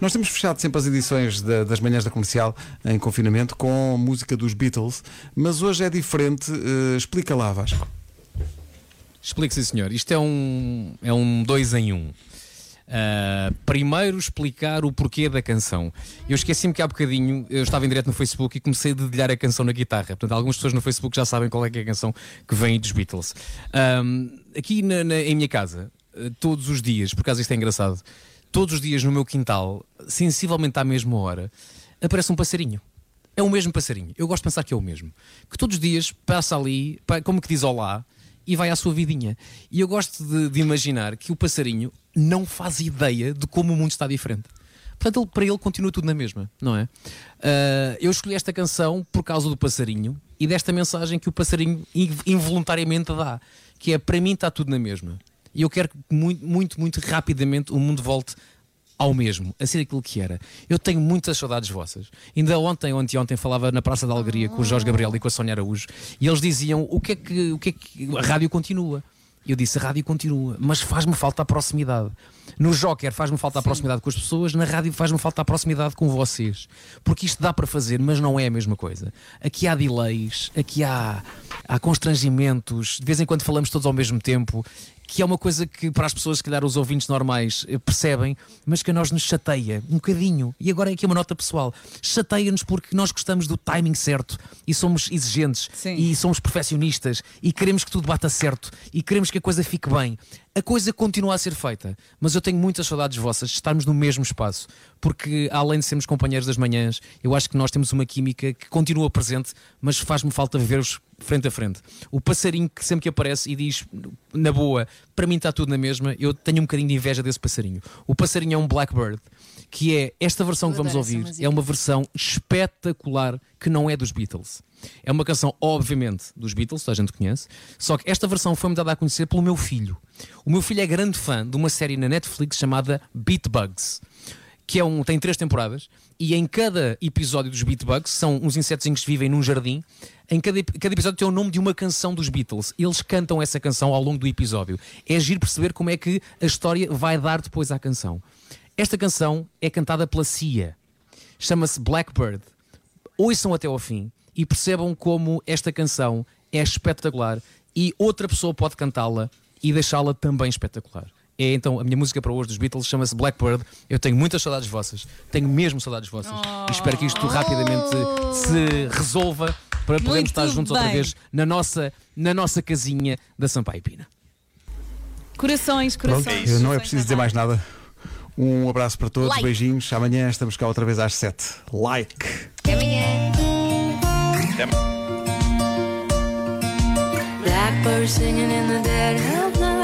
Nós temos fechado sempre as edições da- das manhãs da comercial em confinamento com música dos Beatles, mas hoje é diferente. Eh, explica lá, Vasco. Explique, sim, senhor. Isto é um, é um dois em um. Uh, primeiro explicar o porquê da canção. Eu esqueci-me que há bocadinho eu estava em direto no Facebook e comecei a dedilhar a canção na guitarra. Portanto, algumas pessoas no Facebook já sabem qual é, é a canção que vem dos Beatles. Um, aqui na, na- em minha casa, uh, todos os dias, por acaso isto é engraçado, todos os dias no meu quintal, sensivelmente à mesma hora, aparece um passarinho. É o mesmo passarinho. Eu gosto de pensar que é o mesmo. Que todos os dias passa ali, como que diz olá, e vai à sua vidinha. E eu gosto de, de imaginar que o passarinho não faz ideia de como o mundo está diferente. Portanto, ele- para ele continua tudo na mesma, não é? Ah, eu escolhi esta canção por causa do passarinho e desta mensagem que o passarinho inv- involuntariamente dá, que é para mim está tudo na mesma. E eu quero que muito, muito, muito rapidamente o mundo volte ao mesmo, a ser aquilo que era. Eu tenho muitas saudades vossas. Ainda ontem, ontem, ontem falava na Praça da Alegria com o Jorge Gabriel e com a Sónia Araújo e eles diziam o que é que, o que, é que a rádio continua. Eu disse, a rádio continua, mas faz-me falta a proximidade. No Joker faz-me falta a proximidade com as pessoas, na rádio faz-me falta a proximidade com vocês. Porque isto dá para fazer, mas não é a mesma coisa. Aqui há delays, aqui há, há constrangimentos, de vez em quando falamos todos ao mesmo tempo, que é uma coisa que para as pessoas, se calhar os ouvintes normais eh, percebem, mas que a nós nos chateia um bocadinho. E agora é aqui uma nota pessoal: chateia-nos porque nós gostamos do timing certo e somos exigentes Sim. e somos perfeccionistas e queremos que tudo bata certo e queremos que a coisa fique bem. A coisa continua a ser feita, mas eu tenho muitas saudades vossas de estarmos no mesmo espaço, porque além de sermos companheiros das manhãs, eu acho que nós temos uma química que continua presente, mas faz-me falta ver-vos frente a frente. O passarinho que sempre que aparece e diz na boa, para mim está tudo na mesma, eu tenho um bocadinho de inveja desse passarinho. O passarinho é um blackbird, que é esta versão Eu que vamos ouvir, é uma versão espetacular que não é dos Beatles. É uma canção, obviamente, dos Beatles, toda a gente conhece, só que esta versão foi-me dada a conhecer pelo meu filho. O meu filho é grande fã de uma série na Netflix chamada Beat Bugs, que é um, tem três temporadas, e em cada episódio dos Beat Bugs, são uns insetos que vivem num jardim, em cada, cada episódio tem o nome de uma canção dos Beatles. Eles cantam essa canção ao longo do episódio. É giro perceber como é que a história vai dar depois à canção. Esta canção é cantada pela Cia. Chama-se Blackbird ouçam até ao fim e percebam como esta canção é espetacular e outra pessoa pode cantá-la e deixá-la também espetacular. É então a minha música para hoje dos Beatles chama-se Blackbird. Eu tenho muitas saudades vossas, tenho mesmo saudades vossas e espero que isto rapidamente se resolva para podermos Muito estar juntos outra bem. vez na nossa, na nossa casinha da Sampaio Pina. Corações, Pronto, corações. eu não é preciso dizer mais nada. Um abraço para todos, Like. beijinhos. Amanhã estamos cá outra vez às 7. Like. Até amanhã. Blackbird singing in the dead of night.